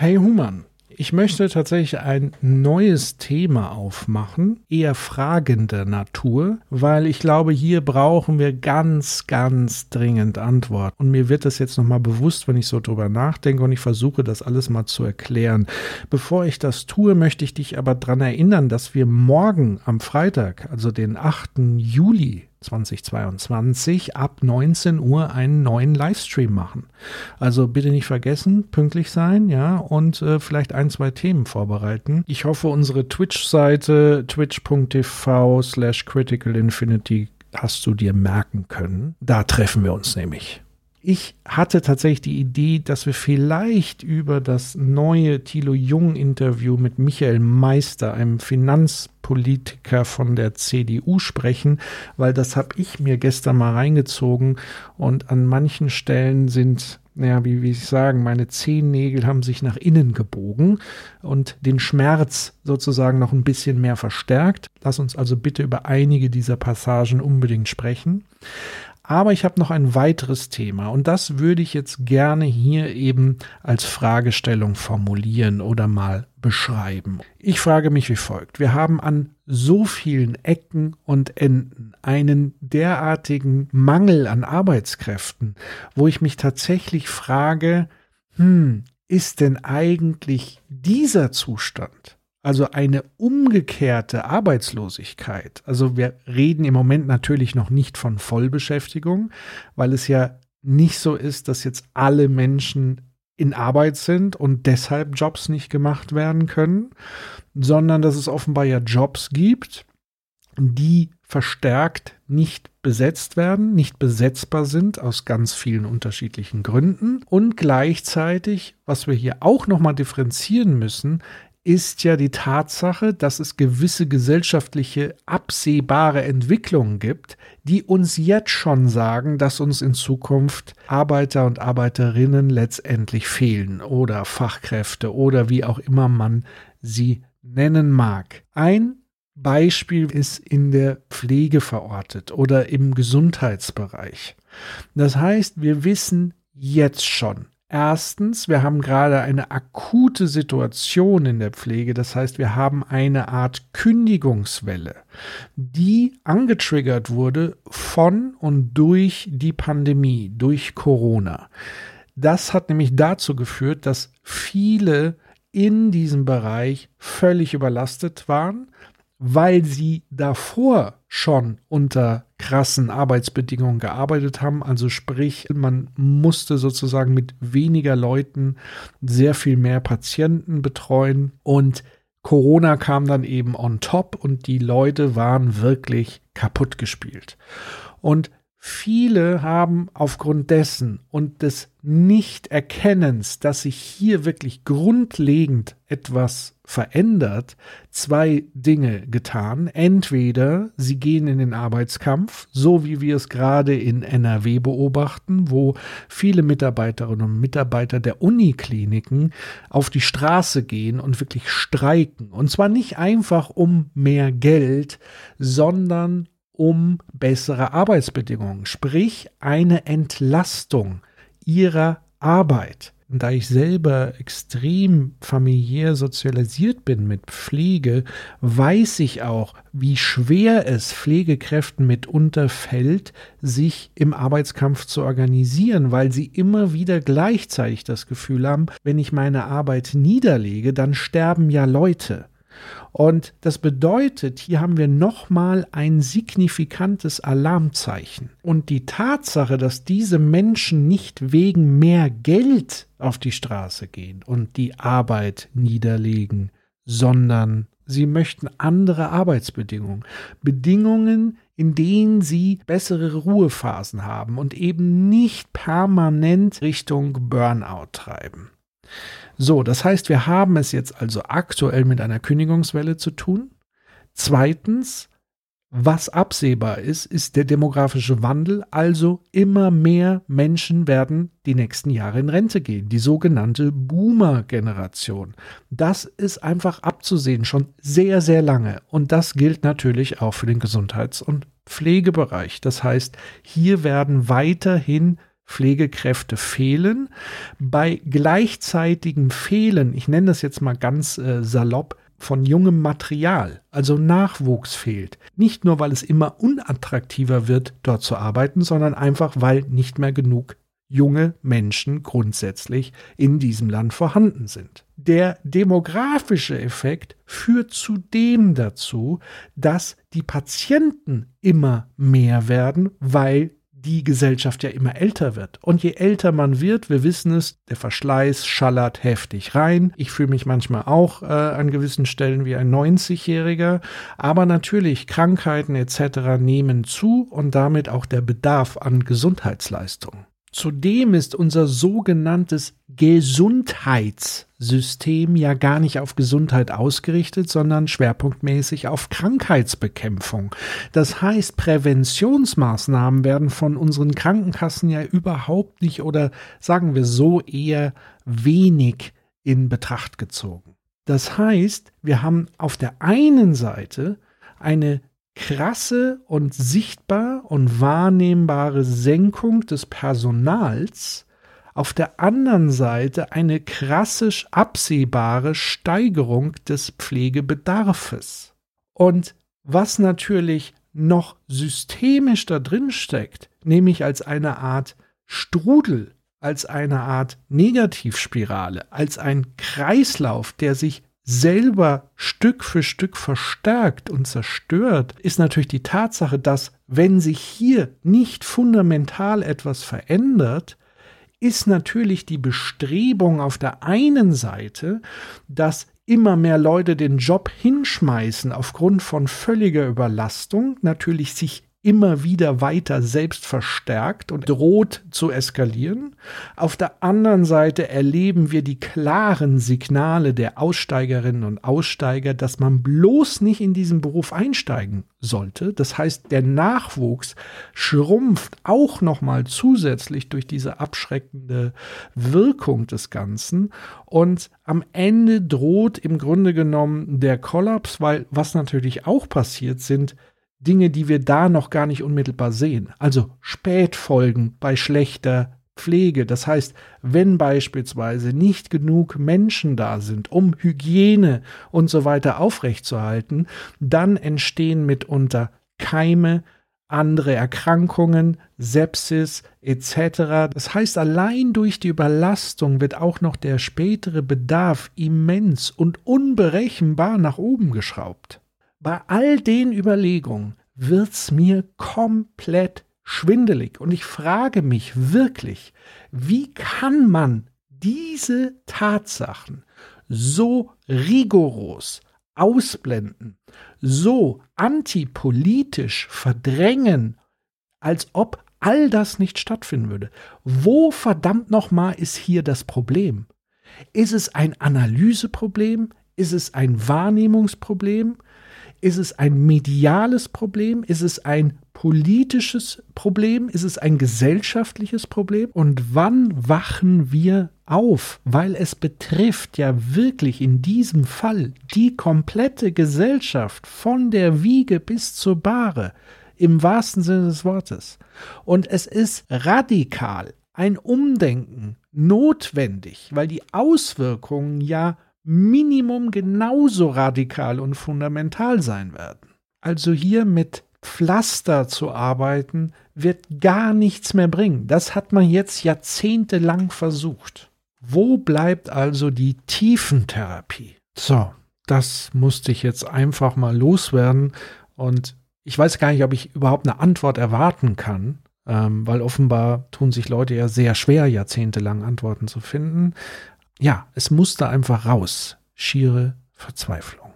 Hey Human, ich möchte tatsächlich ein neues Thema aufmachen, eher fragender Natur, weil ich glaube, hier brauchen wir ganz, ganz dringend Antwort. Und mir wird das jetzt nochmal bewusst, wenn ich so drüber nachdenke und ich versuche, das alles mal zu erklären. Bevor ich das tue, möchte ich dich aber daran erinnern, dass wir morgen am Freitag, also den 8. Juli, 2022 ab 19 Uhr einen neuen Livestream machen. Also bitte nicht vergessen, pünktlich sein, ja, und äh, vielleicht ein, zwei Themen vorbereiten. Ich hoffe, unsere Twitch-Seite twitch.tv slash critical infinity hast du dir merken können. Da treffen wir uns nämlich. Ich hatte tatsächlich die Idee, dass wir vielleicht über das neue Thilo Jung Interview mit Michael Meister, einem Finanzpolitiker von der CDU, sprechen, weil das habe ich mir gestern mal reingezogen und an manchen Stellen sind naja, wie, wie ich sagen, meine Zehennägel haben sich nach innen gebogen und den Schmerz sozusagen noch ein bisschen mehr verstärkt. Lass uns also bitte über einige dieser Passagen unbedingt sprechen. Aber ich habe noch ein weiteres Thema und das würde ich jetzt gerne hier eben als Fragestellung formulieren oder mal beschreiben. Ich frage mich wie folgt. Wir haben an so vielen Ecken und Enden einen derartigen Mangel an Arbeitskräften, wo ich mich tatsächlich frage, hm, ist denn eigentlich dieser Zustand also eine umgekehrte Arbeitslosigkeit. Also wir reden im Moment natürlich noch nicht von Vollbeschäftigung, weil es ja nicht so ist, dass jetzt alle Menschen in Arbeit sind und deshalb Jobs nicht gemacht werden können, sondern dass es offenbar ja Jobs gibt, die verstärkt nicht besetzt werden, nicht besetzbar sind aus ganz vielen unterschiedlichen Gründen und gleichzeitig, was wir hier auch noch mal differenzieren müssen, ist ja die Tatsache, dass es gewisse gesellschaftliche absehbare Entwicklungen gibt, die uns jetzt schon sagen, dass uns in Zukunft Arbeiter und Arbeiterinnen letztendlich fehlen oder Fachkräfte oder wie auch immer man sie nennen mag. Ein Beispiel ist in der Pflege verortet oder im Gesundheitsbereich. Das heißt, wir wissen jetzt schon, Erstens, wir haben gerade eine akute Situation in der Pflege. Das heißt, wir haben eine Art Kündigungswelle, die angetriggert wurde von und durch die Pandemie, durch Corona. Das hat nämlich dazu geführt, dass viele in diesem Bereich völlig überlastet waren, weil sie davor schon unter krassen Arbeitsbedingungen gearbeitet haben. Also sprich, man musste sozusagen mit weniger Leuten sehr viel mehr Patienten betreuen und Corona kam dann eben on top und die Leute waren wirklich kaputt gespielt. Und Viele haben aufgrund dessen und des Nichterkennens, dass sich hier wirklich grundlegend etwas verändert, zwei Dinge getan. Entweder sie gehen in den Arbeitskampf, so wie wir es gerade in NRW beobachten, wo viele Mitarbeiterinnen und Mitarbeiter der Unikliniken auf die Straße gehen und wirklich streiken. Und zwar nicht einfach um mehr Geld, sondern um bessere Arbeitsbedingungen, sprich eine Entlastung ihrer Arbeit. Da ich selber extrem familiär sozialisiert bin mit Pflege, weiß ich auch, wie schwer es Pflegekräften mitunter fällt, sich im Arbeitskampf zu organisieren, weil sie immer wieder gleichzeitig das Gefühl haben, wenn ich meine Arbeit niederlege, dann sterben ja Leute. Und das bedeutet, hier haben wir nochmal ein signifikantes Alarmzeichen. Und die Tatsache, dass diese Menschen nicht wegen mehr Geld auf die Straße gehen und die Arbeit niederlegen, sondern sie möchten andere Arbeitsbedingungen. Bedingungen, in denen sie bessere Ruhephasen haben und eben nicht permanent Richtung Burnout treiben. So, das heißt, wir haben es jetzt also aktuell mit einer Kündigungswelle zu tun. Zweitens, was absehbar ist, ist der demografische Wandel, also immer mehr Menschen werden die nächsten Jahre in Rente gehen, die sogenannte Boomer-Generation. Das ist einfach abzusehen, schon sehr, sehr lange. Und das gilt natürlich auch für den Gesundheits- und Pflegebereich. Das heißt, hier werden weiterhin Pflegekräfte fehlen. Bei gleichzeitigem Fehlen, ich nenne das jetzt mal ganz äh, salopp, von jungem Material, also Nachwuchs fehlt. Nicht nur, weil es immer unattraktiver wird, dort zu arbeiten, sondern einfach, weil nicht mehr genug junge Menschen grundsätzlich in diesem Land vorhanden sind. Der demografische Effekt führt zudem dazu, dass die Patienten immer mehr werden, weil die Gesellschaft ja immer älter wird. Und je älter man wird, wir wissen es, der Verschleiß schallert heftig rein. Ich fühle mich manchmal auch äh, an gewissen Stellen wie ein 90-Jähriger. Aber natürlich, Krankheiten etc. nehmen zu und damit auch der Bedarf an Gesundheitsleistungen. Zudem ist unser sogenanntes Gesundheitssystem ja gar nicht auf Gesundheit ausgerichtet, sondern schwerpunktmäßig auf Krankheitsbekämpfung. Das heißt, Präventionsmaßnahmen werden von unseren Krankenkassen ja überhaupt nicht oder sagen wir so eher wenig in Betracht gezogen. Das heißt, wir haben auf der einen Seite eine krasse und sichtbar und wahrnehmbare Senkung des Personals, auf der anderen Seite eine krassisch absehbare Steigerung des Pflegebedarfes. Und was natürlich noch systemisch da drin steckt, nämlich als eine Art Strudel, als eine Art Negativspirale, als ein Kreislauf, der sich selber Stück für Stück verstärkt und zerstört, ist natürlich die Tatsache, dass wenn sich hier nicht fundamental etwas verändert, ist natürlich die Bestrebung auf der einen Seite, dass immer mehr Leute den Job hinschmeißen aufgrund von völliger Überlastung, natürlich sich immer wieder weiter selbst verstärkt und droht zu eskalieren. Auf der anderen Seite erleben wir die klaren Signale der Aussteigerinnen und Aussteiger, dass man bloß nicht in diesen Beruf einsteigen sollte. Das heißt, der Nachwuchs schrumpft auch noch mal zusätzlich durch diese abschreckende Wirkung des Ganzen und am Ende droht im Grunde genommen der Kollaps, weil was natürlich auch passiert sind Dinge, die wir da noch gar nicht unmittelbar sehen. Also Spätfolgen bei schlechter Pflege. Das heißt, wenn beispielsweise nicht genug Menschen da sind, um Hygiene und so weiter aufrechtzuerhalten, dann entstehen mitunter Keime, andere Erkrankungen, Sepsis etc. Das heißt, allein durch die Überlastung wird auch noch der spätere Bedarf immens und unberechenbar nach oben geschraubt. Bei all den Überlegungen wird's mir komplett schwindelig und ich frage mich wirklich, wie kann man diese Tatsachen so rigoros ausblenden, so antipolitisch verdrängen, als ob all das nicht stattfinden würde. Wo verdammt nochmal ist hier das Problem? Ist es ein Analyseproblem? Ist es ein Wahrnehmungsproblem? Ist es ein mediales Problem? Ist es ein politisches Problem? Ist es ein gesellschaftliches Problem? Und wann wachen wir auf? Weil es betrifft ja wirklich in diesem Fall die komplette Gesellschaft von der Wiege bis zur Bahre im wahrsten Sinne des Wortes. Und es ist radikal ein Umdenken notwendig, weil die Auswirkungen ja Minimum genauso radikal und fundamental sein werden. Also hier mit Pflaster zu arbeiten, wird gar nichts mehr bringen. Das hat man jetzt jahrzehntelang versucht. Wo bleibt also die Tiefentherapie? So, das musste ich jetzt einfach mal loswerden und ich weiß gar nicht, ob ich überhaupt eine Antwort erwarten kann, ähm, weil offenbar tun sich Leute ja sehr schwer, jahrzehntelang Antworten zu finden ja, es musste einfach raus. Schiere Verzweiflung.